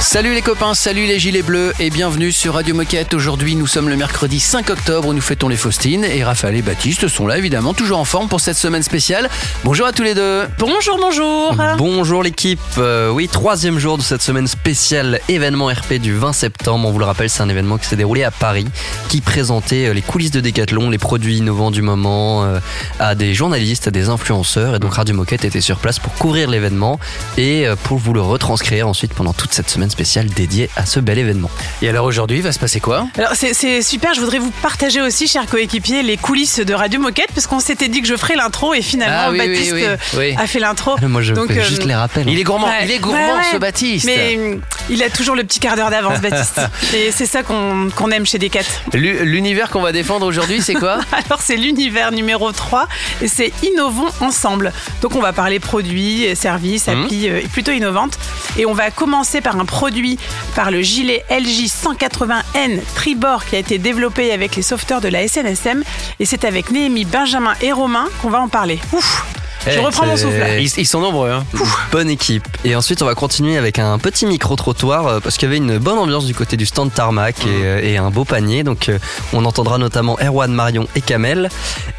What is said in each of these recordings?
Salut les copains, salut les gilets bleus et bienvenue sur Radio Moquette. Aujourd'hui, nous sommes le mercredi 5 octobre où nous fêtons les Faustines et Raphaël et Baptiste sont là évidemment, toujours en forme pour cette semaine spéciale. Bonjour à tous les deux. Bonjour, bonjour. Bonjour l'équipe. Euh, oui, troisième jour de cette semaine spéciale événement RP du 20 septembre. On vous le rappelle, c'est un événement qui s'est déroulé à Paris, qui présentait euh, les coulisses de Decathlon, les produits innovants du moment euh, à des journalistes, à des influenceurs. Et donc Radio Moquette était sur place pour couvrir l'événement et euh, pour vous le retranscrire ensuite pendant toute cette semaine spéciale dédiée à ce bel événement. Et alors aujourd'hui, il va se passer quoi? Alors c'est- super, je voudrais vous partager aussi, chers coéquipiers, les coulisses de Radio Moquette, parce qu'on s'était dit que je ferais l'intro et finalement Ah oui, Baptiste oui, euh, oui. a fait l'intro. Moi, je Donc, fais euh, juste les rappels. Il est gourmand, Ouais. il est gourmand Ouais, ouais. ce Baptiste. Mais hum, il a toujours le petit quart d'heure d'avance, Baptiste. et c'est ça qu'on qu'on aime chez Decat. L'u- L'univers qu'on va défendre aujourd'hui, c'est quoi? Alors c'est l'univers numéro 3 et c'est Innovons ensemble. Donc on va parler produits, euh, services, Mhm. applis euh, plutôt innovantes. Et on va commencer par un produit, par le gilet LJ 180N Tribord qui a été développé avec les sauveteurs de la SNSM. Et c'est avec Néhémie, Benjamin et Romain qu'on va en parler. Ouf Je Eh, reprends mon souffle. là. ils, ils sont nombreux. Hein. Bonne équipe. Et ensuite, on va continuer avec un petit micro-trottoir euh, parce qu'il y avait une bonne ambiance du côté du stand tarmac et, euh, et un beau panier. Donc, euh, on entendra notamment Erwan, Marion et Kamel.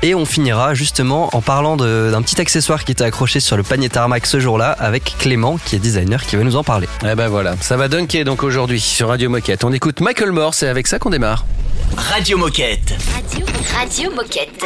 Et on finira justement en parlant d'un petit accessoire qui était accroché sur le panier tarmac ce jour-là avec Clément, qui est designer, qui va nous en parler. Eh ben voilà, ça va dunker donc aujourd'hui sur Radio Moquette. On écoute Michael Moore, c'est avec ça qu'on démarre. Radio Moquette. Radio, Radio Moquette.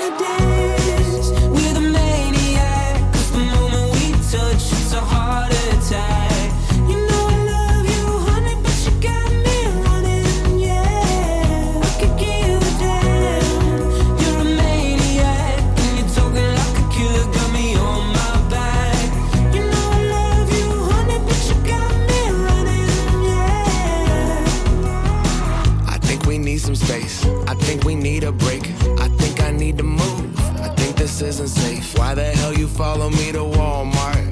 Isn't safe. Why the hell you follow me to Walmart?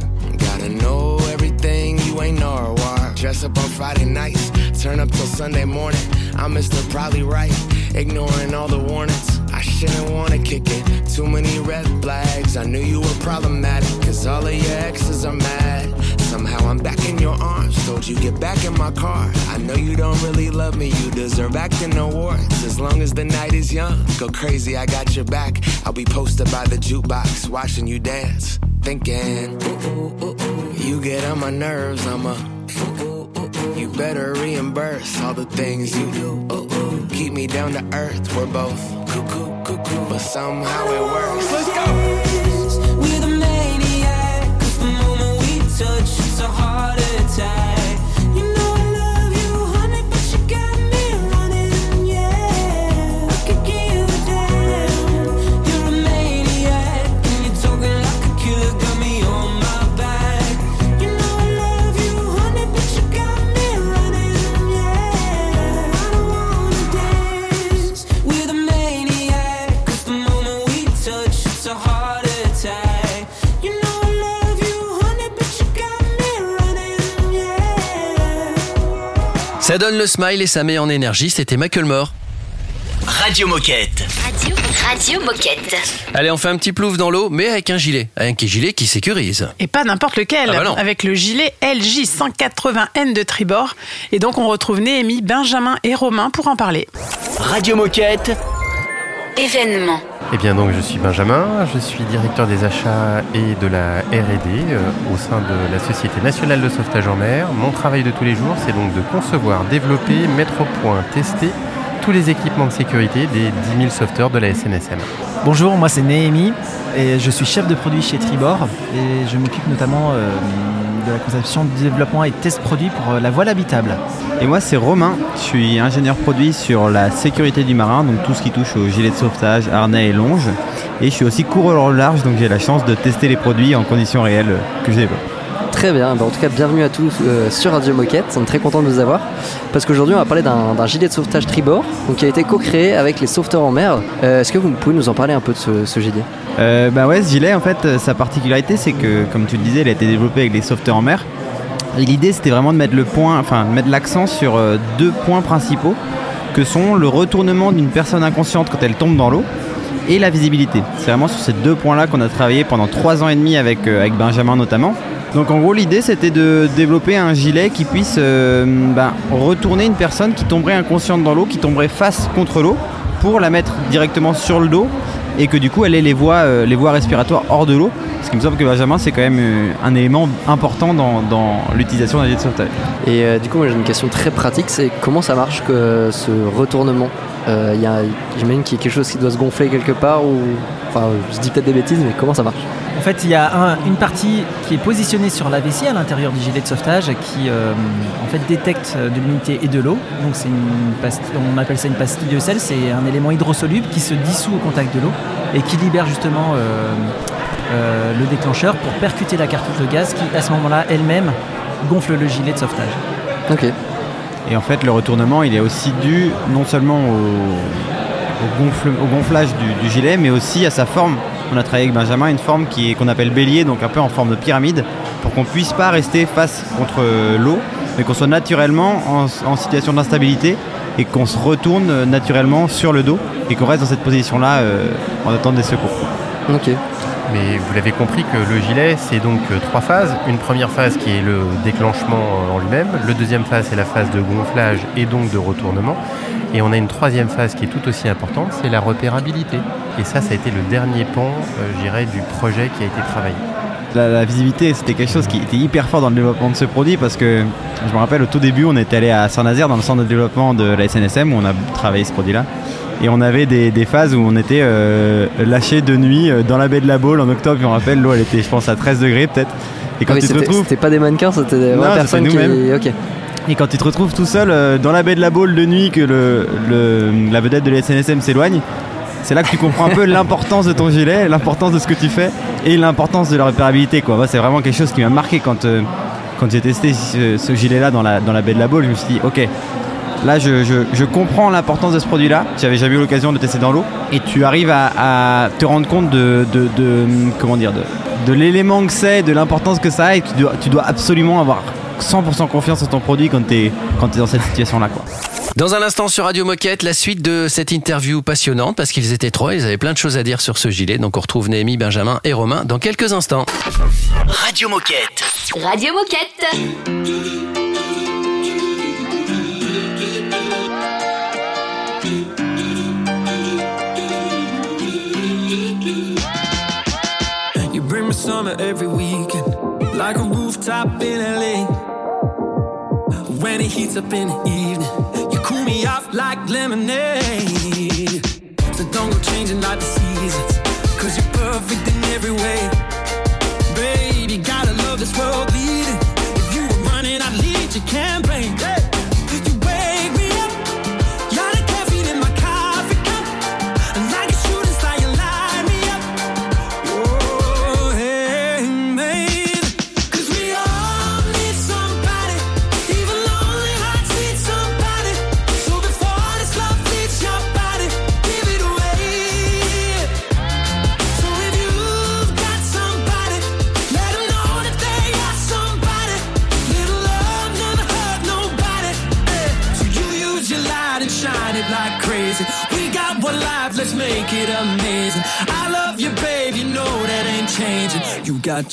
Gotta know everything, you ain't Norwalk. Dress up on Friday nights, turn up till Sunday morning. I'm Mr. Probably Right, ignoring all the warnings. I shouldn't wanna kick it. Too many red flags. I knew you were problematic, cause all of your exes are mad. Somehow I'm back in your arms. Told you get back in my car. I know you don't really love me. You deserve acting awards. As long as the night is young, go crazy. I got your back. I'll be posted by the jukebox, watching you dance, thinking. Ooh, ooh, ooh. You get on my nerves. I'm a. You better reimburse all the things you do. Keep me down to earth. We're both cuckoo, cuckoo, but somehow it works. Let's go. Ça donne le smile et ça met en énergie, c'était Michael Moore. Radio Moquette. Radio, Radio Moquette. Allez, on fait un petit plouf dans l'eau, mais avec un gilet. Avec un gilet qui sécurise. Et pas n'importe lequel, Ah bah avec le gilet LJ 180N de tribord. Et donc on retrouve Néhémie, Benjamin et Romain pour en parler. Radio Moquette. Événement. Eh bien donc je suis Benjamin, je suis directeur des achats et de la R&D euh, au sein de la Société nationale de sauvetage en mer. Mon travail de tous les jours, c'est donc de concevoir, développer, mettre au point, tester tous les équipements de sécurité des 10 000 sauveteurs de la SNSM. Bonjour, moi c'est Néhémie et je suis chef de produit chez Tribord et je m'occupe notamment euh, de la conception, développement et test produits pour euh, la voile habitable. Et moi c'est Romain, je suis ingénieur produit sur la sécurité du marin, donc tout ce qui touche au gilet de sauvetage, harnais et longe. Et je suis aussi coureur au large, donc j'ai la chance de tester les produits en conditions réelles que je développe. Très bien, Bah, en tout cas bienvenue à tous euh, sur Radio Moquette, on est très content de vous avoir parce qu'aujourd'hui on va parler d'un d'un gilet de sauvetage tribord donc, qui a été co-créé avec les sauveteurs en mer. Euh, Est-ce que vous pouvez nous en parler un peu de ce, ce gilet? Euh, bah ouais, ce gilet, en fait, euh, sa particularité, c'est que, comme tu le disais, il a été développé avec des sauveteurs en mer. L'idée, c'était vraiment de mettre le point, enfin, mettre l'accent sur euh, deux points principaux, que sont le retournement d'une personne inconsciente quand elle tombe dans l'eau et la visibilité. C'est vraiment sur ces deux points-là qu'on a travaillé pendant trois ans et demi avec, avec Benjamin notamment. Donc en gros l'idée c'était de développer un gilet qui puisse ben, retourner une personne qui tomberait inconsciente dans l'eau, qui tomberait face contre l'eau, pour la mettre directement sur le dos et que du coup elle ait les voies, euh, respiratoires hors de l'eau. Ce qui me semble que Benjamin c'est quand même euh, un élément important dans, l'utilisation d'un gilet de sauvetage. Et euh, du coup moi j'ai une question très pratique, c'est comment ça marche ce retournement? Euh, il y a- J'imagine qu'il y a quelque chose qui doit se gonfler quelque part ou... Enfin je dis peut-être des bêtises mais comment ça marche? En fait, il y a un- une partie qui est positionnée sur la vessie à l'intérieur du gilet de sauvetage qui euh, en fait détecte euh, de l'humidité et de l'eau. Donc c'est une pastille, on appelle ça une pastille de sel, c'est un élément hydrosoluble qui se dissout au contact de l'eau et qui libère justement euh, le déclencheur pour percuter la cartouche de gaz qui à ce moment-là elle-même gonfle le gilet de sauvetage. Ok. Et en fait, le retournement, il est aussi dû non seulement au, gonflage du, gilet, mais aussi à sa forme. On a travaillé avec Benjamin une forme qui est- qu'on appelle bélier, donc un peu en forme de pyramide, pour qu'on puisse pas rester face contre euh, l'eau, mais qu'on soit naturellement en, situation d'instabilité et qu'on se retourne euh, naturellement sur le dos et qu'on reste dans cette position-là euh, en attendant des secours. Ok. Mais vous l'avez compris que le gilet, c'est donc euh, trois phases. Une première phase qui est le déclenchement euh, en lui-même. Le deuxième phase, c'est la phase de gonflage et donc de retournement. Et on a une troisième phase qui est tout aussi importante, c'est la repérabilité. Et ça, ça a été le dernier pan, euh, je dirais, du projet qui a été travaillé. La, la visibilité, c'était quelque chose qui était hyper fort dans le développement de ce produit parce que je me rappelle au tout début, on était allé à Saint-Nazaire dans le centre de développement de la SNSM où on a travaillé ce produit-là. Et on avait des, des phases où on était euh, lâché de nuit euh, dans la baie de la Baule en octobre. Je me rappelle, l'eau elle était, je pense, à 13 degrés peut-être. Et quand Ah oui, tu te retrouves c'était pas des mannequins, c'était des Non, personnes c'était qui... nous-mêmes. Ok. et quand tu te retrouves tout seul euh, dans la baie de la Baule de nuit, que le, le- la vedette de la SNSM s'éloigne, c'est là que tu comprends un peu l'importance de ton gilet, l'importance de ce que tu fais et l'importance de la repérabilité. Quoi. Moi, c'est vraiment quelque chose qui m'a marqué quand, euh, quand j'ai testé ce, ce gilet-là dans la, dans la baie de la Baule. Je me suis dit, ok, là je, je- je comprends l'importance de ce produit-là. J'avais jamais eu l'occasion de tester dans l'eau. Et tu arrives à, à te rendre compte de, de- de- comment dire, de, de l'élément que c'est, de l'importance que ça a. Et tu dois, tu dois absolument avoir 100% confiance en ton produit quand tu es, quand es dans cette situation-là. quoi. Dans un instant sur Radio Moquette, la suite de cette interview passionnante parce qu'ils étaient trois, ils avaient plein de choses à dire sur ce gilet. Donc on retrouve Néhémie, Benjamin et Romain dans quelques instants. Radio Moquette. Radio Moquette. Summer every weekend, like a rooftop in LA. When it heats up in the evening, you cool me off like lemonade. So don't go changing like the seasons, cause you're perfect in every way. Baby, gotta love this world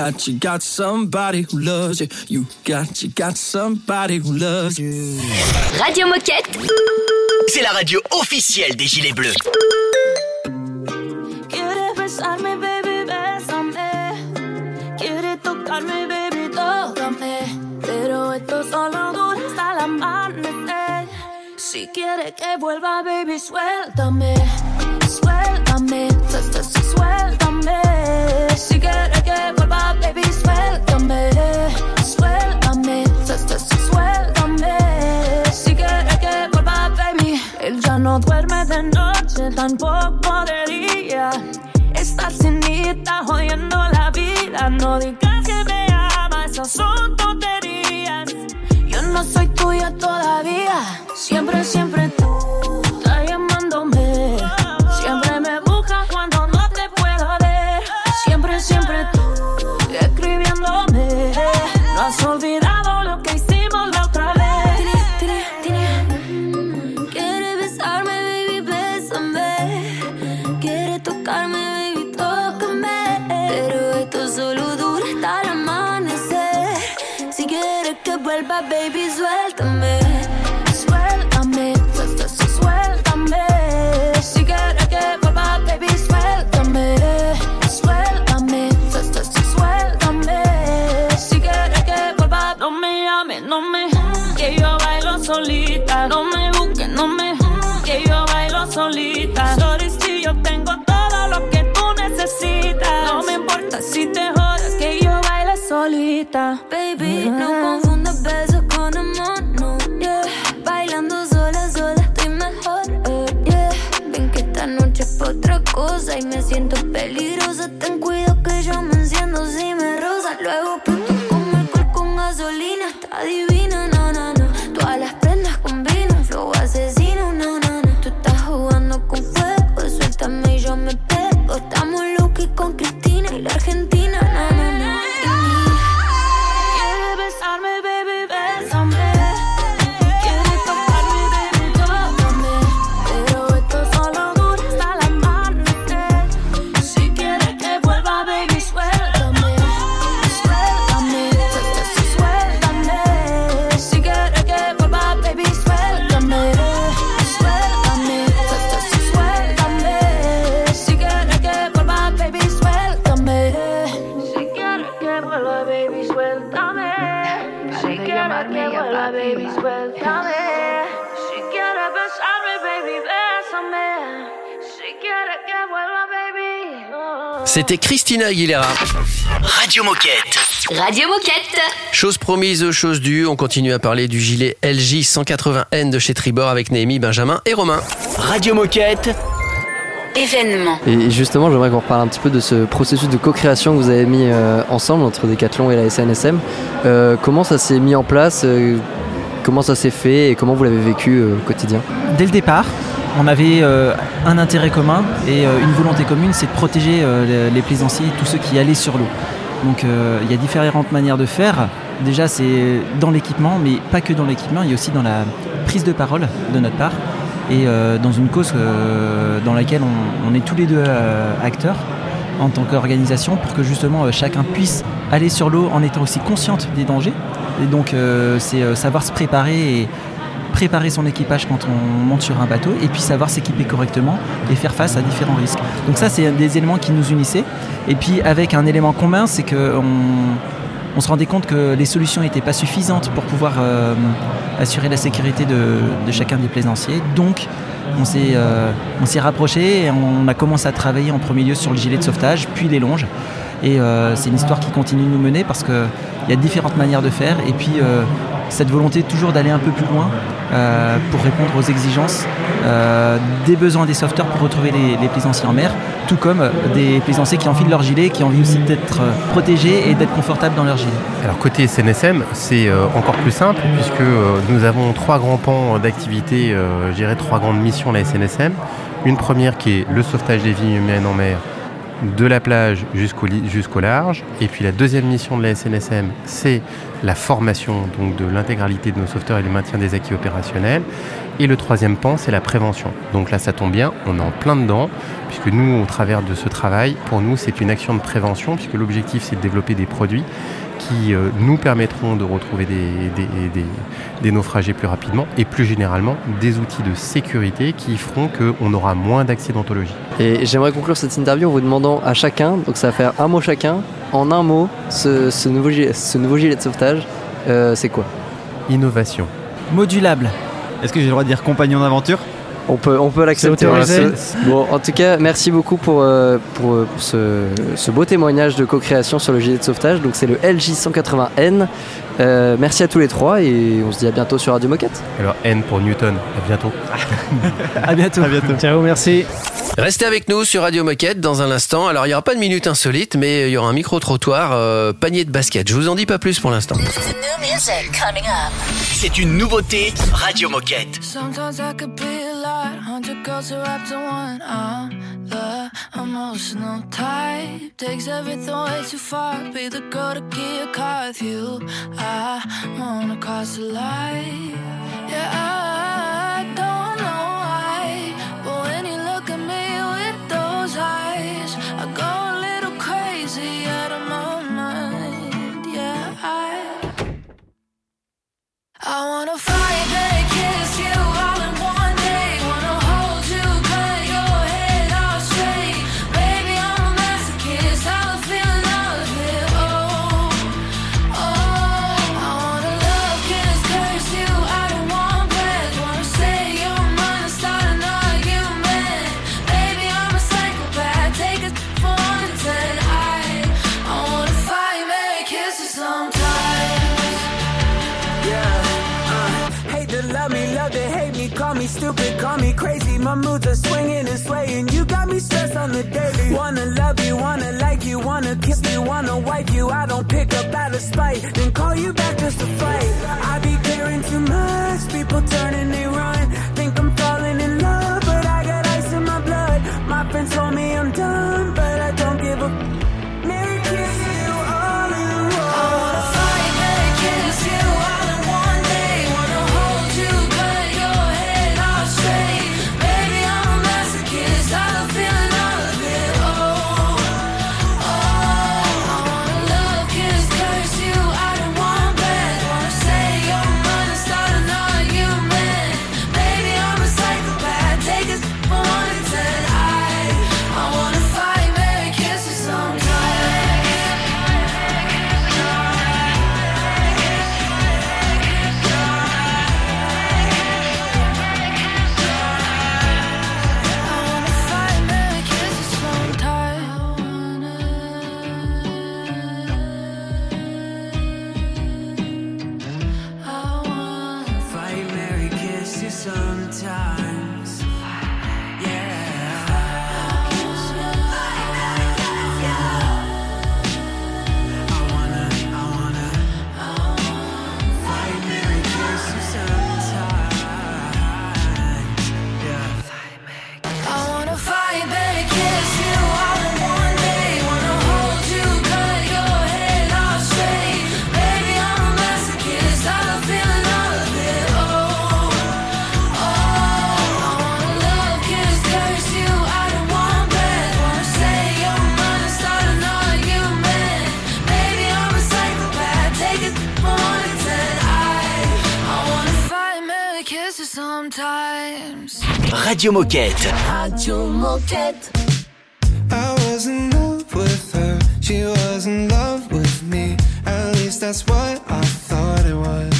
got, you got somebody who loves you. You got, you got somebody who loves you. Radio Moquette, c'est la radio officielle des Gilets Bleus. Vuelva, baby, no duerme de noche, tampoco de día. Estás sin está jodiendo la vida. No digas que me amas, esas son tonterías. Yo no soy tuya todavía. Siempre, siempre tú estás llamándome. Siempre me buscas cuando no te puedo ver. Siempre, siempre tú escribiéndome. No has olvidado. C'était Christina Aguilera. Radio Moquette. Radio Moquette. Chose promise, chose due, on continue à parler du gilet LJ 180N de chez Tribord avec Néhémie, Benjamin et Romain. Radio Moquette. Événement. Et justement, j'aimerais qu'on reparle un petit peu de ce processus de co-création que vous avez mis euh, ensemble entre Decathlon et la SNSM. Euh, comment ça s'est mis en place euh, Comment ça s'est fait et comment vous l'avez vécu euh, au quotidien? Dès le départ, on avait euh, un intérêt commun et euh, une volonté commune, c'est de protéger euh, les, plaisanciers, tous ceux qui allaient sur l'eau. Donc il y a différentes manières de faire. Déjà c'est dans l'équipement, mais pas que dans l'équipement, il y a aussi dans la prise de parole de notre part et dans une cause dans laquelle on, on est tous les deux acteurs en tant qu'organisation pour que justement chacun puisse aller sur l'eau en étant aussi consciente des dangers. Et donc c'est savoir se préparer et préparer son équipage quand on monte sur un bateau et puis savoir s'équiper correctement et faire face à différents risques. Donc ça c'est des éléments qui nous unissaient. Et puis avec un élément commun, c'est que on, se rendait compte que les solutions n'étaient pas suffisantes pour pouvoir euh, assurer la sécurité de, de chacun des plaisanciers. Donc on s'est euh, on s'est rapproché et on a commencé à travailler en premier lieu sur le gilet de sauvetage, puis les longes. Et euh, c'est une histoire qui continue de nous mener parce qu'il y a différentes manières de faire. Et puis euh, cette volonté toujours d'aller un peu plus loin euh, pour répondre aux exigences euh, des besoins des sauveteurs pour retrouver les, plaisanciers en mer, tout comme des plaisanciers qui enfilent leur gilet, qui ont envie aussi d'être euh, protégés et d'être confortables dans leur gilet. Alors côté SNSM, c'est encore plus simple puisque nous avons trois grands pans d'activité, je trois grandes missions à la SNSM. Une première qui est le sauvetage des vies humaines en mer de la plage jusqu'au large. Et puis la deuxième mission de la SNSM, c'est la formation donc de l'intégralité de nos sauveteurs et le maintien des acquis opérationnels. Et le troisième pan, c'est la prévention. Donc là, ça tombe bien, on est en plein dedans, puisque nous, au travers de ce travail, pour nous, c'est une action de prévention, puisque l'objectif, c'est de développer des produits qui euh, nous permettront de retrouver des, des- des- des naufragés plus rapidement et plus généralement des outils de sécurité qui feront qu'on aura moins d'accidentologie. Et j'aimerais conclure cette interview en vous demandant à chacun, donc ça va faire un mot chacun, en un mot, ce, ce nouveau, gilet, ce nouveau gilet de sauvetage, euh, c'est quoi? Innovation. Modulable. Est-ce que j'ai le droit de dire compagnon d'aventure? On peut, on peut l'accepter. Bon, en tout cas, merci beaucoup pour, euh, pour, euh, pour ce, ce beau témoignage de co-création sur le gilet de sauvetage. Donc c'est le LJ 180N. Euh, merci à tous les trois et on se dit à bientôt sur Radio Moquette. Alors N pour Newton, à bientôt. À bientôt. Ciao, merci. Restez avec nous sur Radio Moquette dans un instant. Alors, il n'y aura pas de minute insolite, mais il y aura un micro-trottoir, euh, panier de basket. Je vous en dis pas plus pour l'instant. C'est une nouveauté Radio Moquette. The emotional type, takes everything way too far. Be the girl to get a car with you. I wanna cross the line. Yeah, I don't know why, but when you look at me with those eyes, I go a little crazy out of my mind. Yeah, I. I wanna fight me, stupid, call me crazy. My moods are swinging and swaying. You got me stressed on the daily. Wanna love you, wanna like you, wanna kiss you, wanna wipe you. I don't pick up out of spite, then call you back just to fight. I be caring too much, people turning they run. Think I'm falling in love, but I got ice in my blood. My friends told me I'm done, Radio Moquette. Radio Moquette. I was in love with her, she was in love with me. At least that's what I thought it was.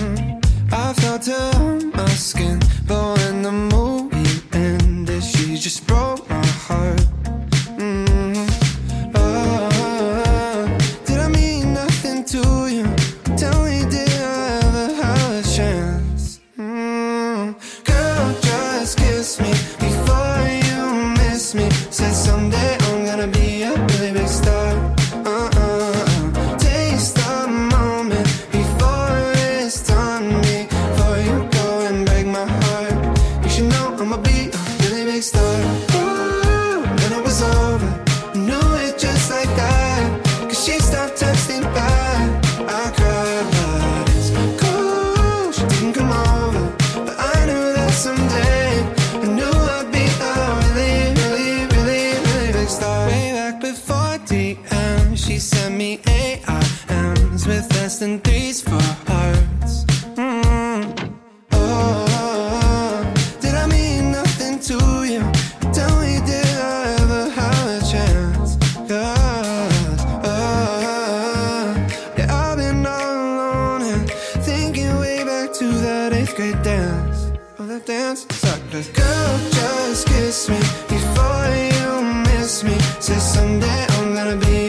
Mm. I felt her on my skin, but me. Say someday I'm gonna be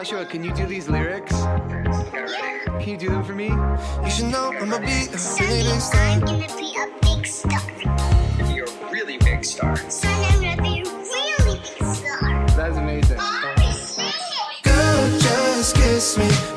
Joshua, can you do these lyrics? Can you do them for me? You should know I'ma be a big star. I'm gonna be a big star. You're a really big star. Son, I'm gonna be a really big star. That is amazing. Girl, just kiss me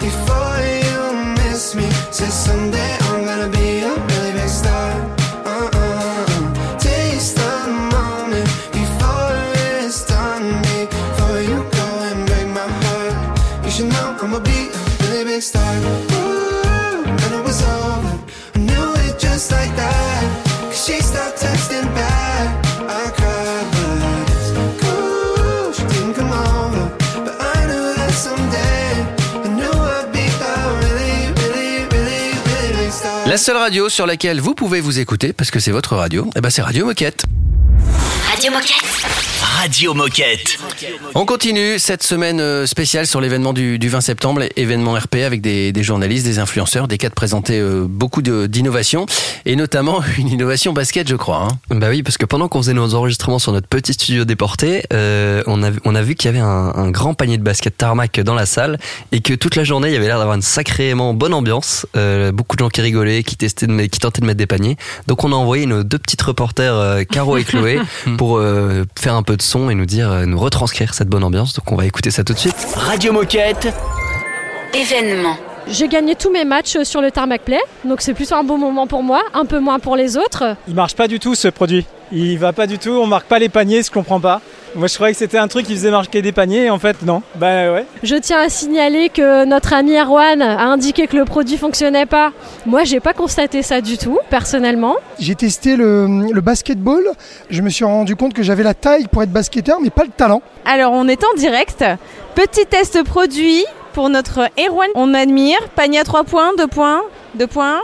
La seule radio sur laquelle vous pouvez vous écouter, parce que c'est votre radio, eh ben c'est Radio Moquette. Radio Moquette. Radio Moquette. On continue cette semaine euh, spéciale sur l'événement du, du 20 septembre, événement RP avec des, des journalistes, des influenceurs, des cas de présenter euh, beaucoup d'innovations et notamment une innovation basket, je crois. hein. Bah oui, parce que pendant qu'on faisait nos enregistrements sur notre petit studio déporté, euh, on, a, on a vu qu'il y avait un, un grand panier de basket tarmac dans la salle et que toute la journée, il y avait l'air d'avoir une sacrément bonne ambiance. Euh, beaucoup de gens qui rigolaient, qui testaient, de, met- qui tentaient de mettre des paniers. Donc on a envoyé nos deux petites reporters, euh, Caro et Chloé, pour euh, faire un peu de son et nous dire, euh, nous retranscrire cette bonne ambiance. Donc on va écouter ça tout de suite. Radio Moquette. Événement. J'ai gagné tous mes matchs sur le Tarmac Play, donc c'est plutôt un bon moment pour moi, un peu moins pour les autres. Il marche pas du tout ce produit. Il va pas du tout, on marque pas les paniers, je comprends pas. Moi je croyais que c'était un truc qui faisait marquer des paniers, et en fait non. Bah ouais. Je tiens à signaler que notre ami Erwan a indiqué que le produit fonctionnait pas. Moi, j'ai pas constaté ça du tout, personnellement. J'ai testé le, le basketball. Je me suis rendu compte que j'avais la taille pour être basketteur, mais pas le talent. Alors on est en direct. Petit test produit pour notre Erwan. On admire. Panier à 3 points, 2 points, 2 points.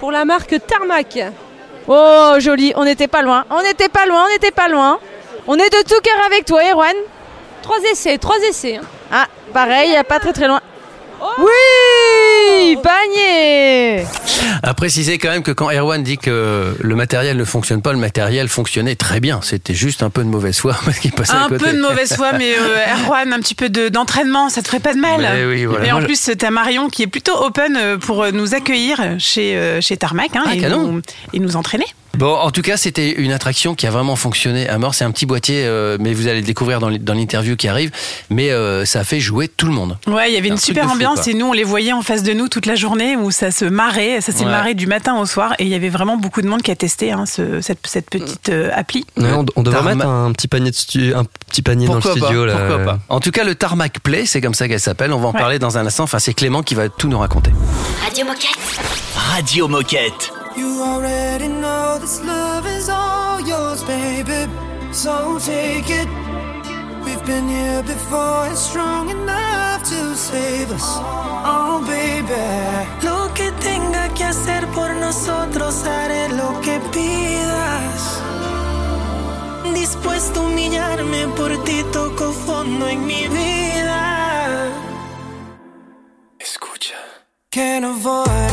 pour la marque Tarmac. Oh, joli, on n'était pas loin, on n'était pas loin, on n'était pas loin. On est de tout cœur avec toi, Erwan. Trois essais, trois essais. Ah, pareil, il a pas très très loin. Oui, panier À préciser quand même que quand Erwan dit que le matériel ne fonctionne pas, le matériel fonctionnait très bien. C'était juste un peu de mauvaise foi parce qu'il passait à Un côté. peu de mauvaise foi, mais euh, Erwan, un petit peu de- d'entraînement, ça te ferait pas de mal. Mais oui, voilà. Et en Moi, plus, t'as Marion qui est plutôt open euh, pour euh, nous accueillir chez, euh, chez Tarmac hein, Ah, et, nous, et nous entraîner. Bon, en tout cas, c'était une attraction qui a vraiment fonctionné à mort. C'est un petit boîtier, euh, mais vous allez le découvrir dans l'interview qui arrive. Mais euh, ça a fait jouer tout le monde. Ouais, il y avait Un une super fou, ambiance et nous on les voyait en face de nous toute la journée où ça se marrait, ça s'est Ouais. marré du matin au soir et il y avait vraiment beaucoup de monde qui a testé hein, ce- cette, cette petite euh, appli. Ouais, on, on devrait mettre un petit panier, de stu- un petit panier Pourquoi dans le pas, studio. là. Pourquoi pas En tout cas, le Tarmac Play, c'est comme ça qu'elle s'appelle. On va en Ouais. parler dans un instant. Enfin, c'est Clément qui va tout nous raconter. Radio Moquette. Radio Moquette. You already know this love is all yours, baby. So take it. We've been here before, it's strong enough to save us. Oh, baby. Lo que tenga que hacer por nosotros, haré lo que pidas. Dispuesto a humillarme por ti, toco fondo en mi vida. Escucha. Can't avoid it.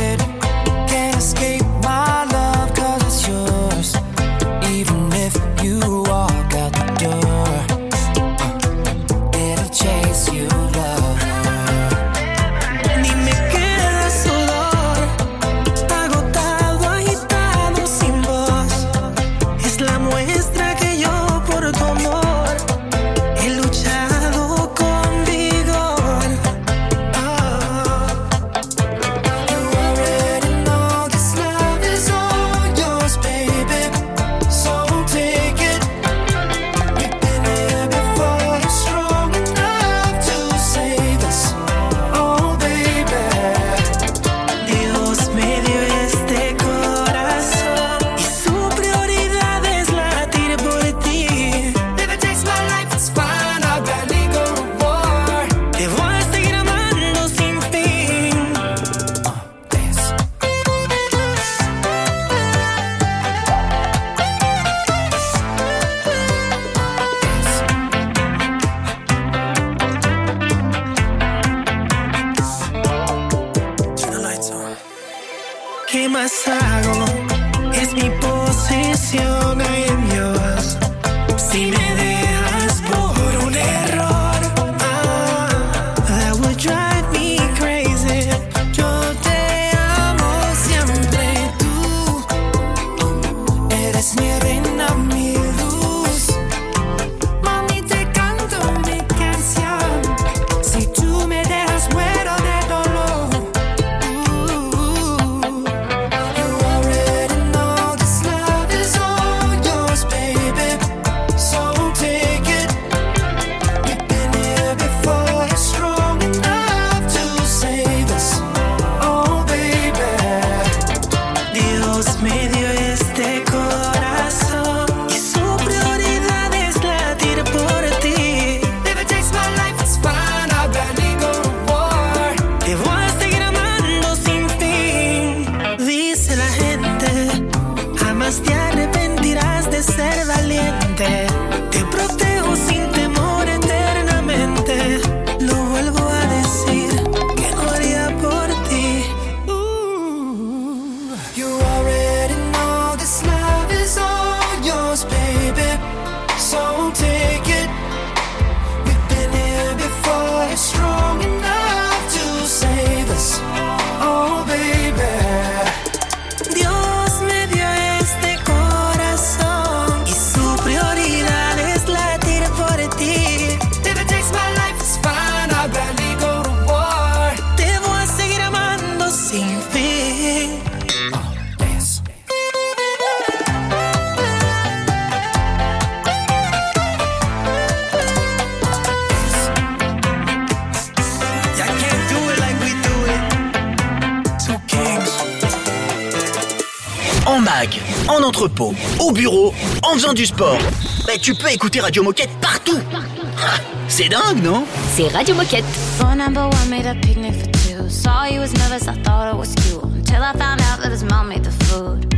Du sport. Bah, tu peux écouter Radio Moquette partout. Ah, C'est dingue, non? C'est Radio Moquette. Phone number one made a picnic for two. Saw you was nervous, I thought it was cute. Till I found out that his mom made the food.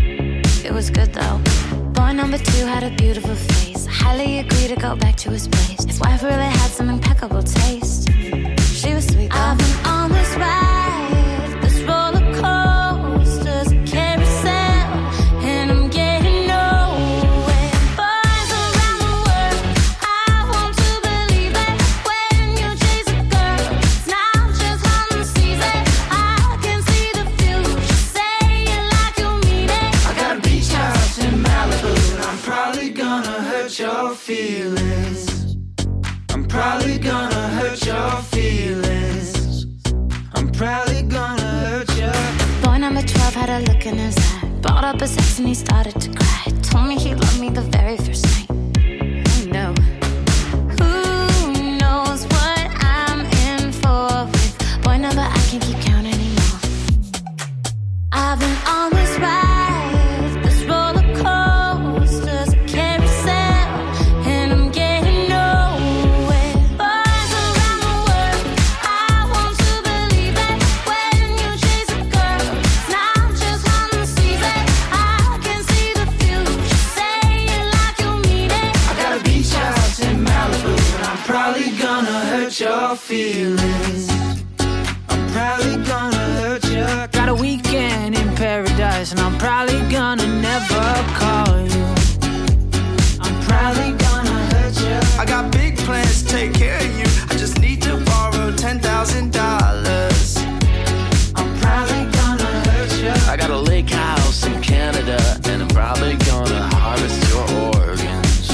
It was good though. Boy number two had a beautiful face. I highly agree to go back to his place. His wife really had some impeccable taste. She was sweet. Though. I've been on had a look in his eye. Brought up his ex and he started to cry. Told me he loved me the very first I got a lake house in Canada, and I'm probably gonna harvest your organs.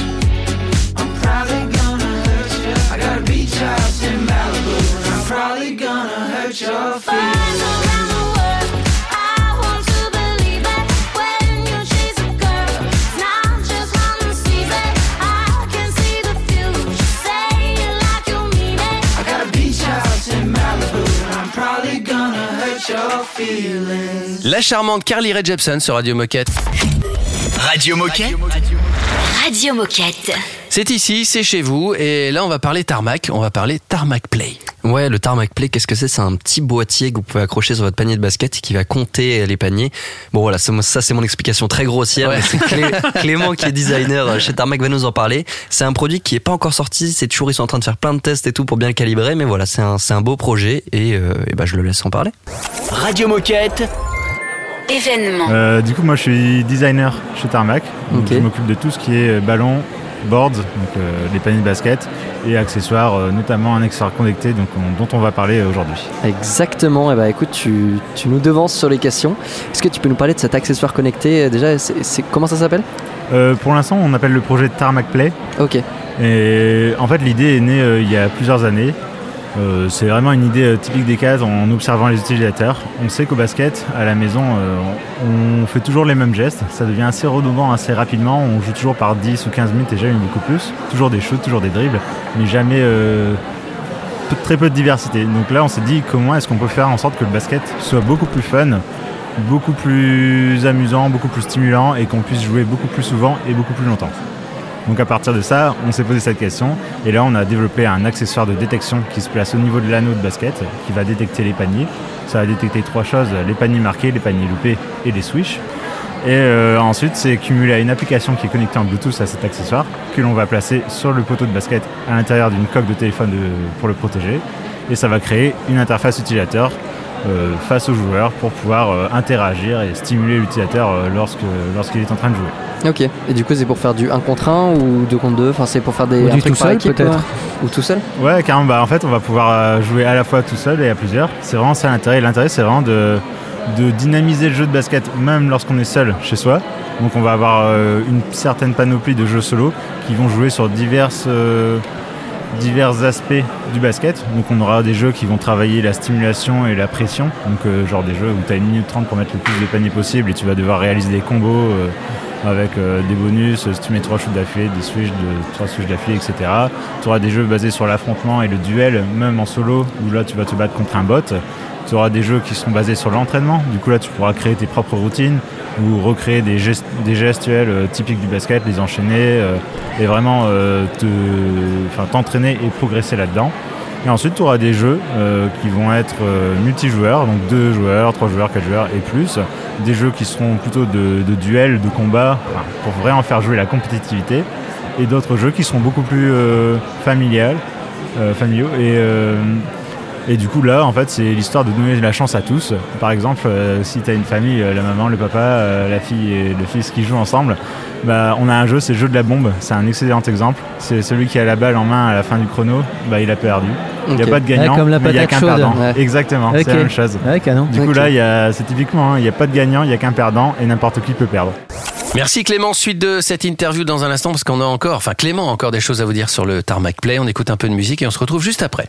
I'm probably gonna hurt you. I got a beach house in Malibu, and I'm probably gonna hurt your feelings. around La charmante Carly Rae Jepsen sur Radio Moquette. Radio Moquette. Radio Moquette. C'est ici, c'est chez vous, et là on va parler tarmac, on va parler tarmac play. Ouais, le Tarmac Play, qu'est-ce que c'est? C'est un petit boîtier que vous pouvez accrocher sur votre panier de basket qui va compter les paniers. Bon voilà, ça c'est mon explication très grossière. Ouais. mais C'est Clé- Clément qui est designer chez Tarmac va nous en parler. C'est un produit qui est pas encore sorti. C'est toujours ils sont en train de faire plein de tests et tout pour bien le calibrer. Mais voilà, c'est un, beau projet et, euh, et ben je le laisse en parler. Radio Moquette. Événement. Euh, du coup, moi, je suis designer chez Tarmac. Donc. Je m'occupe de tout ce qui est euh, ballon, boards, donc euh, les paniers de basket, et accessoires, euh, notamment un accessoire connecté donc, on- dont on va parler euh, aujourd'hui. Exactement. Et bah écoute, tu, tu nous devances sur les questions. Est-ce que tu peux nous parler de cet accessoire connecté Déjà, comment ça s'appelle? Euh, pour l'instant, on appelle le projet Tarmac Play. Ok. Et en fait, l'idée est née euh, il y a plusieurs années. Euh, c'est vraiment une idée euh, typique des cases en observant les utilisateurs. On sait qu'au basket, à la maison, euh, on fait toujours les mêmes gestes. Ça devient assez redondant assez rapidement. On joue toujours par 10 ou 15 minutes et jamais beaucoup plus. Toujours des shoots, toujours des dribbles, mais jamais très peu de diversité. Donc là, on s'est dit comment est-ce qu'on peut faire en sorte que le basket soit beaucoup plus fun, beaucoup plus amusant, beaucoup plus stimulant et qu'on puisse jouer beaucoup plus souvent et beaucoup plus longtemps? Donc à partir de ça, on s'est posé cette question et là on a développé un accessoire de détection qui se place au niveau de l'anneau de basket qui va détecter les paniers. Ça va détecter trois choses, les paniers marqués, les paniers loupés et les switches. Et euh, ensuite c'est cumulé à une application qui est connectée en Bluetooth à cet accessoire que l'on va placer sur le poteau de basket à l'intérieur d'une coque de téléphone pour le protéger. Et ça va créer une interface utilisateur face au joueur pour pouvoir euh, interagir et stimuler l'utilisateur euh, lorsque- lorsqu'il est en train de jouer. Ok. Et du coup, c'est pour faire du 1 contre 1 ou 2 contre 2 Enfin, c'est pour faire des Ou du tout seul, peut-être. Ou tout seul? Ouais, carrément. Bah, en fait, on va pouvoir euh, jouer à la fois tout seul et à plusieurs. C'est vraiment ça l'intérêt. L'intérêt, c'est vraiment de, de dynamiser le jeu de basket, même lorsqu'on est seul chez soi. Donc, on va avoir euh, une certaine panoplie de jeux solo qui vont jouer sur diverses, euh, divers aspects du basket. Donc, on aura des jeux qui vont travailler la stimulation et la pression. Donc, euh, genre des jeux où tu as une minute 30 pour mettre le plus de paniers possible et tu vas devoir réaliser des combos. euh, avec euh, des bonus, si tu mets trois shoots d'affilée, des switches, de, trois switches d'affilée, etc. Tu auras des jeux basés sur l'affrontement et le duel, même en solo, où là tu vas te battre contre un bot. Tu auras des jeux qui seront basés sur l'entraînement, du coup là tu pourras créer tes propres routines ou recréer des, des gestuels euh, typiques du basket, les enchaîner euh, et vraiment euh, t'entraîner et progresser là-dedans. Et ensuite, tu auras des jeux qui vont être multijoueurs, donc 2 joueurs, 3 joueurs, 4 joueurs et plus. Des jeux qui seront plutôt de, de duel, de combat, pour vraiment faire jouer la compétitivité. Et d'autres jeux qui seront beaucoup plus familiaux. Et, et du coup, là, en fait, c'est l'histoire de donner la chance à tous. Par exemple, euh, si tu as une famille, euh, la maman, le papa, euh, la fille et le fils qui jouent ensemble, bah, on a un jeu, c'est le jeu de la bombe. C'est un excellent exemple. C'est celui qui a la balle en main à la fin du chrono, bah, il a perdu. Il n'y a pas de gagnant, Ouais, comme la mais il n'y a qu'un perdant. Ouais. Exactement, c'est la même chose. Ouais. Du coup, là, il y a- c'est typiquement, hein, il n'y a pas de gagnant, il n'y a qu'un perdant et n'importe qui peut perdre. Merci Clément. Suite de cette interview dans un instant parce qu'on a encore, enfin Clément a encore des choses à vous dire sur le Tarmac Play. On écoute un peu de musique et on se retrouve juste après.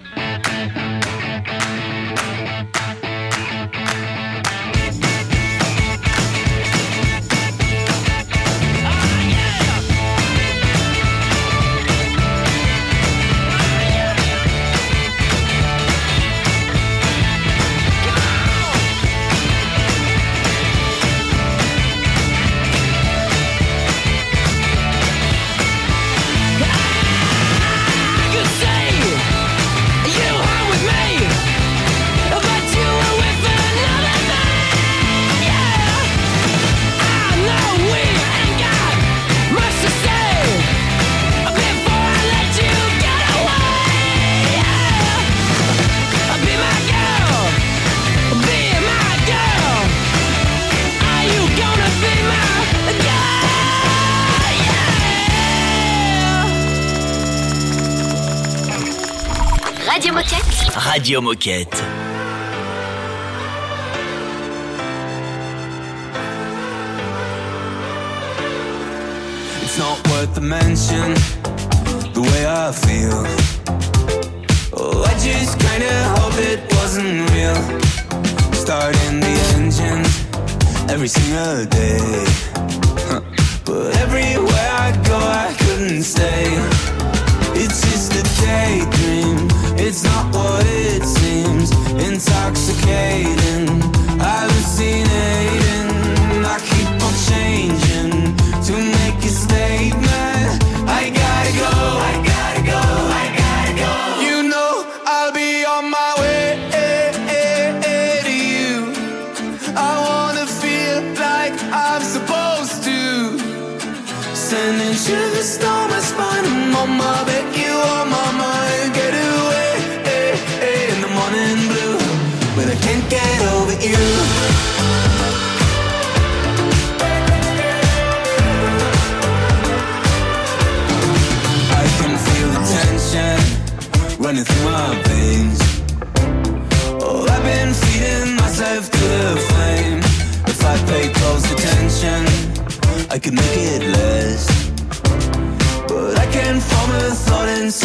Radio Moquette. Radio Moquette. It's not worth the mention, the way I feel. Oh, I just kinda hope it wasn't real. Starting the engine every single day. Huh. But everywhere I go, I couldn't stay. It's just a daydream, it's not what it seems. Intoxicating, hallucinating. I keep on changing to make a statement. Could make it less. But I can't form a thought inside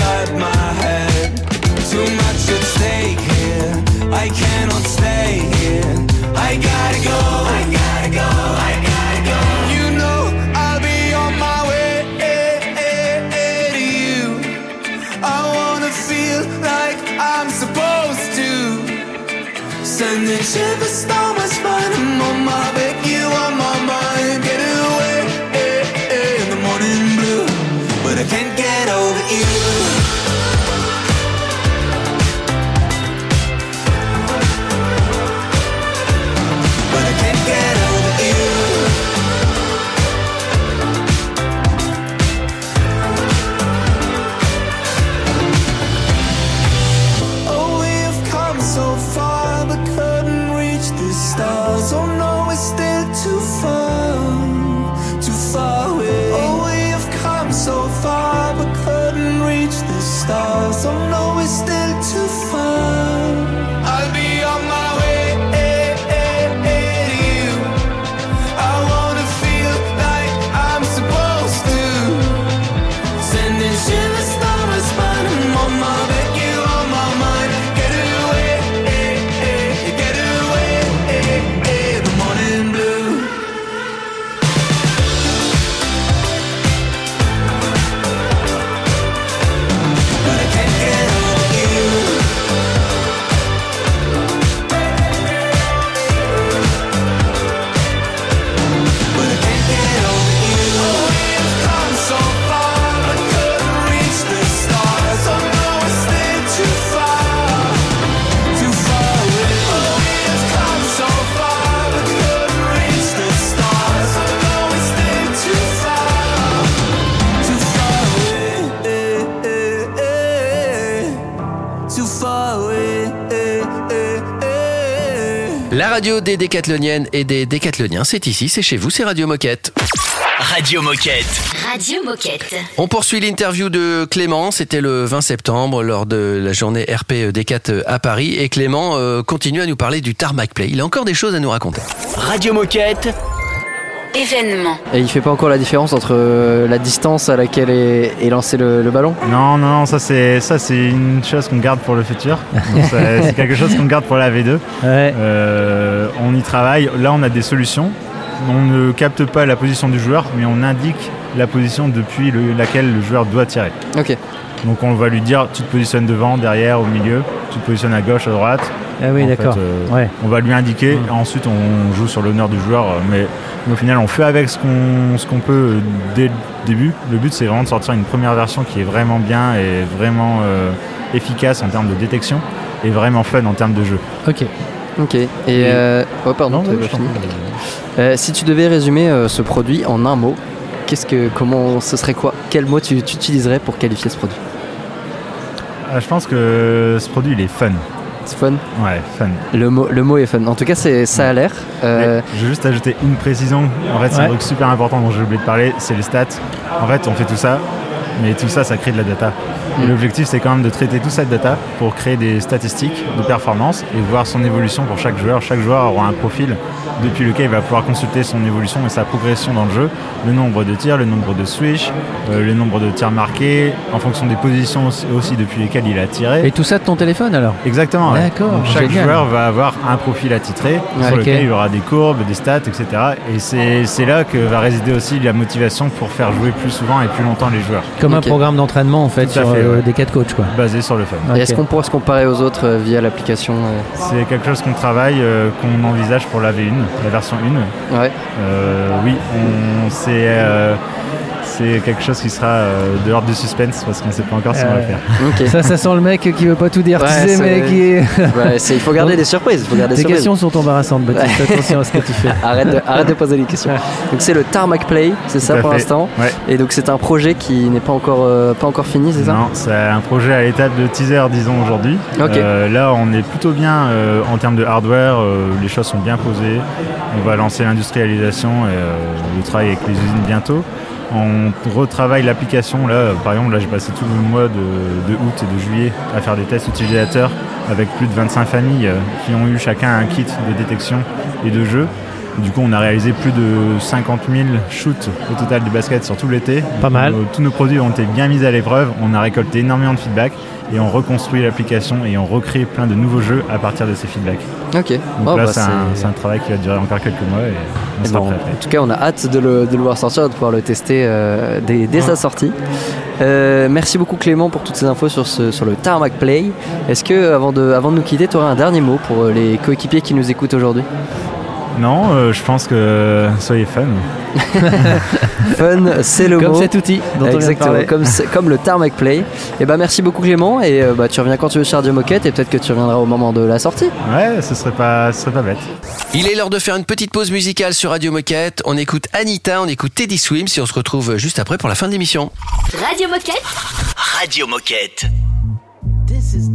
radio des décathloniennes et des décathloniens, c'est ici, c'est chez vous, c'est Radio Moquette. Radio Moquette. Radio Moquette. On poursuit l'interview de Clément, c'était le 20 septembre lors de la journée RP Décat à Paris et Clément euh, continue à nous parler du Tarmac Play. Il a encore des choses à nous raconter. Radio Moquette. Événement. Et il fait pas encore la différence entre euh, la distance à laquelle est, est lancé le, le ballon? Non, non, non, ça c'est ça c'est une chose qu'on garde pour le futur. C'est quelque chose qu'on garde pour la V2. Euh, on y travaille. Là, on a des solutions. On ne capte pas la position du joueur, mais on indique la position depuis le- laquelle le joueur doit tirer. Ok. Donc on va lui dire tu te positionnes devant, derrière, au milieu, tu te positionnes à gauche, à droite. Ah oui, d'accord. euh, Ouais. On va lui indiquer, ensuite on joue sur l'honneur du joueur, mais au final on fait avec ce qu'on ce qu'on peut euh, dès le début. Le but c'est vraiment de sortir une première version qui est vraiment bien et vraiment euh, efficace en termes de détection et vraiment fun en termes de jeu. Ok. Ok. Et, euh, oh pardon. Euh, si tu devais résumer euh, ce produit en un mot, qu'est-ce que, comment, ce serait quoi Quel mot tu, tu utiliserais pour qualifier ce produit? Ah, je pense que ce produit il est fun. C'est fun Ouais, fun. Le mot, le mot est fun. En tout cas, c'est, ça a l'air. Euh, Je vais juste ajouter une précision. En fait, c'est Ouais. un truc super important dont j'ai oublié de parler, c'est les stats. En fait, on fait tout ça, mais tout ça, ça crée de la data. L'objectif, c'est quand même de traiter toute cette data pour créer des statistiques de performance et voir son évolution pour chaque joueur. Chaque joueur aura un profil depuis lequel il va pouvoir consulter son évolution et sa progression dans le jeu, le nombre de tirs, le nombre de switch, euh, le nombre de tirs marqués, en fonction des positions aussi, aussi depuis lesquelles il a tiré. Et tout ça de ton téléphone alors Exactement. ouais. D'accord, Donc, chaque génial. joueur va avoir un profil attitré Ouais, sur lequel il aura des courbes, des stats, etc. Et c'est c'est là que va résider aussi la motivation pour faire jouer plus souvent et plus longtemps les joueurs. Comme un programme d'entraînement en fait Tout à fait, euh, ouais. des quatre coachs quoi. Basé sur le fun. et Est-ce qu'on pourrait se comparer aux autres euh, via l'application euh, C'est quelque chose qu'on travaille, euh, qu'on envisage pour la V1, la version 1. Ouais. Euh, oui, on, euh, c'est quelque chose qui sera euh, de l'ordre du suspense parce qu'on sait pas encore si on va le faire. Ça, ça sent le mec qui veut pas tout dire. Ouais, tu sais, c'est- il faut garder des surprises. Il faut garder des Tes surprises. questions sont embarrassantes, Baptiste. Attention à ce que tu fais. arrête, de, arrête de poser des questions. Donc c'est le Tarmac Play, c'est ça pour l'instant. Ouais. Et donc c'est un projet qui n'est pas encore euh, pas encore fini, c'est ça? Non, c'est un projet à l'étape de teaser, disons, aujourd'hui. Euh, là, on est plutôt bien euh, en termes de hardware, euh, les choses sont bien posées. On va lancer l'industrialisation et euh, le travail avec les usines bientôt. On retravaille l'application. Là, par exemple, là, j'ai passé tout le mois de, de août et de juillet à faire des tests utilisateurs avec plus de 25 familles euh, qui ont eu chacun un kit de détection et de jeu. Du coup, on a réalisé plus de 50 000 shoots au total du basket sur tout l'été. Pas mal. Nos- tous nos produits ont été bien mis à l'épreuve. On a récolté énormément de feedback et on reconstruit l'application et on recrée plein de nouveaux jeux à partir de ces feedbacks. Ok. Donc Bon, là, bah, c'est un, travail qui va durer encore quelques mois et on sera prêt après. en tout cas, on a hâte de le, de le voir sortir, de pouvoir le tester euh, dès, dès sa sortie. Euh, merci beaucoup Clément pour toutes ces infos sur, ce, sur le Tarmac Play. Est-ce que avant de, avant de nous quitter, tu aurais un dernier mot pour euh, les coéquipiers qui nous écoutent aujourd'hui? Non, euh, je pense que soyez fun. Fun, c'est le Comme mot. cet outil dont on vient de Exactement, comme, c'est- comme le Tarmac Play. Et bah merci beaucoup Clément et euh, bah, tu reviens quand tu veux sur Radio Moquette et peut-être que tu reviendras au moment de la sortie. Ouais, ce serait pas, ce serait pas bête. Il est l'heure de faire une petite pause musicale sur Radio Moquette. On écoute Anita, on écoute Teddy Swims et on se retrouve juste après pour la fin de l'émission. Radio Moquette. Radio Moquette. This is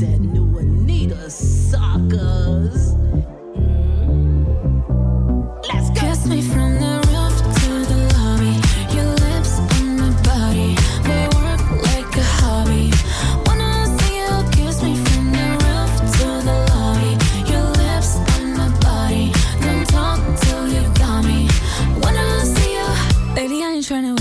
you, lady. I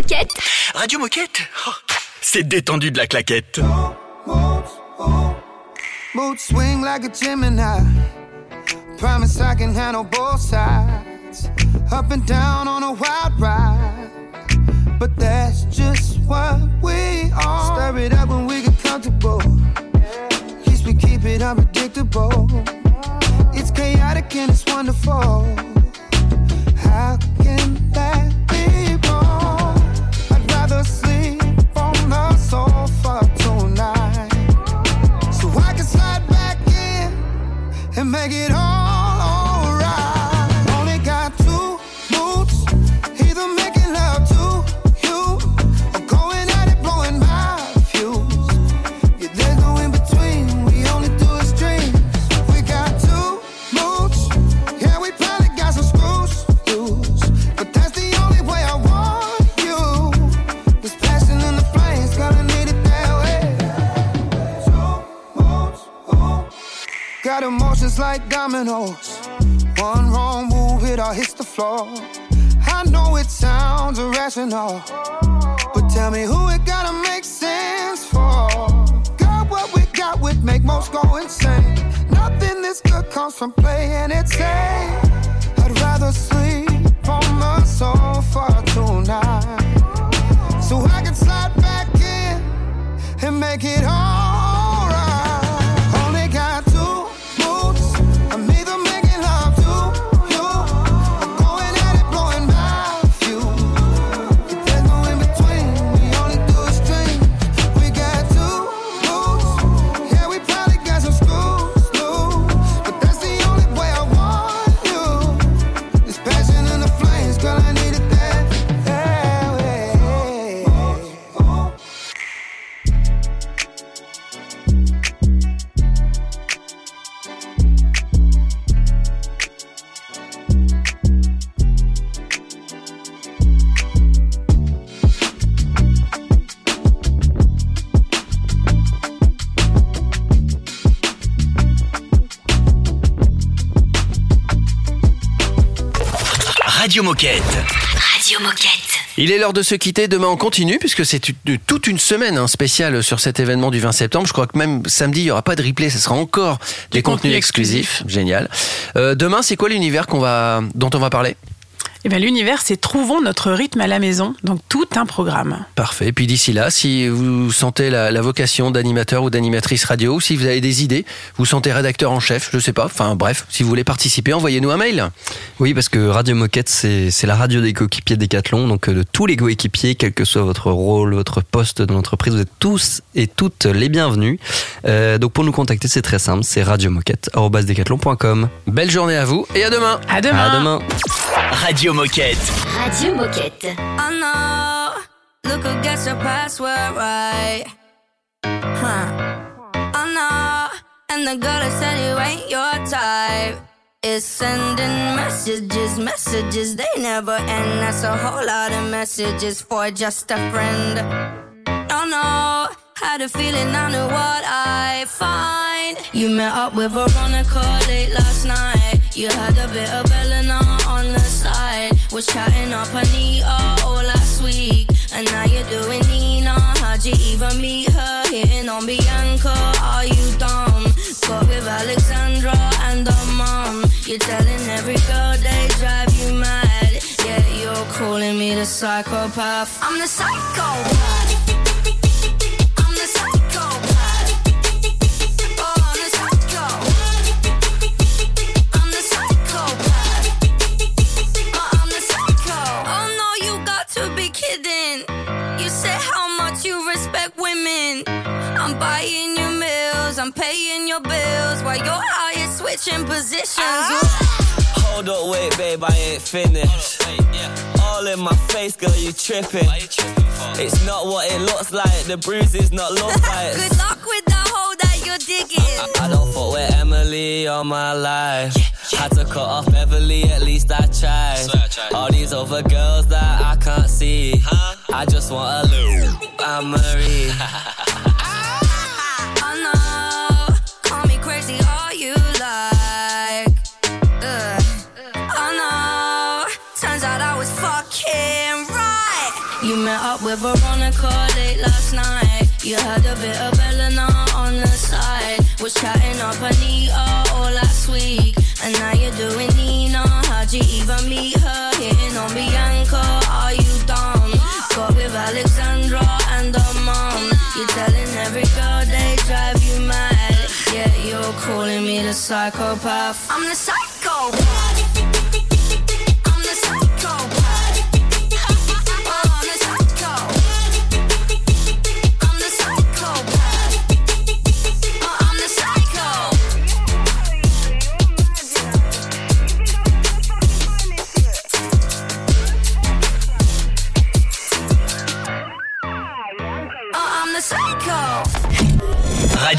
Moquette. Radio Moquette Oh, C'est détendu de la claquette. Mood swing like a Gemini. Promise I can handle both sides. Up and down on a wild ride. But that's just what we are. Stir it up when we get comfortable. Keeps me keep it unpredictable. It's chaotic and it's wonderful. How get home. Like dominoes. One wrong move, it all hits the floor. I know it sounds irrational, but tell me who it gotta make sense for. God, what we got would make most go insane. Nothing this good comes from playing it safe. I'd rather sleep on the sofa tonight, so I can slide back in and make it alright. Moquette. Radio Moquette. Il est l'heure de se quitter. Demain, on continue puisque c'est toute une semaine hein, spéciale sur cet événement du 20 septembre. Je crois que même samedi, il n'y aura pas de replay. Ce sera encore des contenus contenu exclusifs. Génial. Euh, demain, c'est quoi l'univers qu'on va, dont on va parler? Eh bien, l'univers, c'est trouvons notre rythme à la maison. Donc, tout un programme. Parfait. Et puis d'ici là, si vous sentez la, la vocation d'animateur ou d'animatrice radio, ou si vous avez des idées, vous sentez rédacteur en chef, je sais pas. Enfin bref, si vous voulez participer, envoyez-nous un mail. Oui, parce que Radio Moquette, c'est c'est la radio des coéquipiers Décathlon, donc euh, de tous les coéquipiers, quel que soit votre rôle, votre poste dans l'entreprise, vous êtes tous et toutes les bienvenus. Euh, donc pour nous contacter, c'est très simple, c'est radiomoquette.com. Belle journée à vous et à demain. À À demain. Radio Moquette. Radio Moquette. I know. Look who gets your password right. Huh. I know. And the girl that said you ain't your type is sending messages, messages. They never end. That's a whole lot of messages for just a friend. Oh no. Had a feeling I knew what I find. You met up with Veronica late last night. You had a bit of Eleanor on the side. Was chatting up Anita all last week. And now you're doing Nina. How'd you even meet her? Hitting on Bianca. Are you dumb? Got with Alexandra and her mom. You're telling every girl they drive you mad. Yeah, you're calling me the psychopath. I'm the psychopath. Buying your meals, I'm paying your bills while you're out here switching positions. Ah. Hold up, wait, babe, I ain't finished. All in my face, girl, you tripping. It's not what it looks like, the bruises, not love bites. Good luck with the hole that you're digging. I don't fuck with Emily all my life. Had to cut off Beverly, at least I tried. All these other girls that I can't see. I just want a little Anne Marie. Met up with Veronica late last night. You had a bit of Eleanor on the side. Was chatting up Anita all last week. And now you're doing Nina. How'd you even meet her? Hitting on Bianca. Are you dumb? Got with Alexandra and her mom. You're telling every girl they drive you mad. Yeah, you're calling me the psychopath. I'm the psychopath.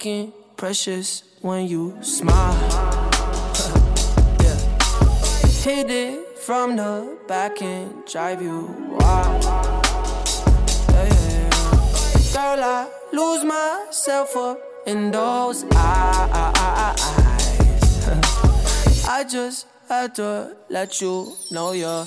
Fucking precious when you smile. yeah. Hit it from the back and drive you wild. Yeah, yeah. Girl, I lose myself up in those eyes. I just had to let you know you're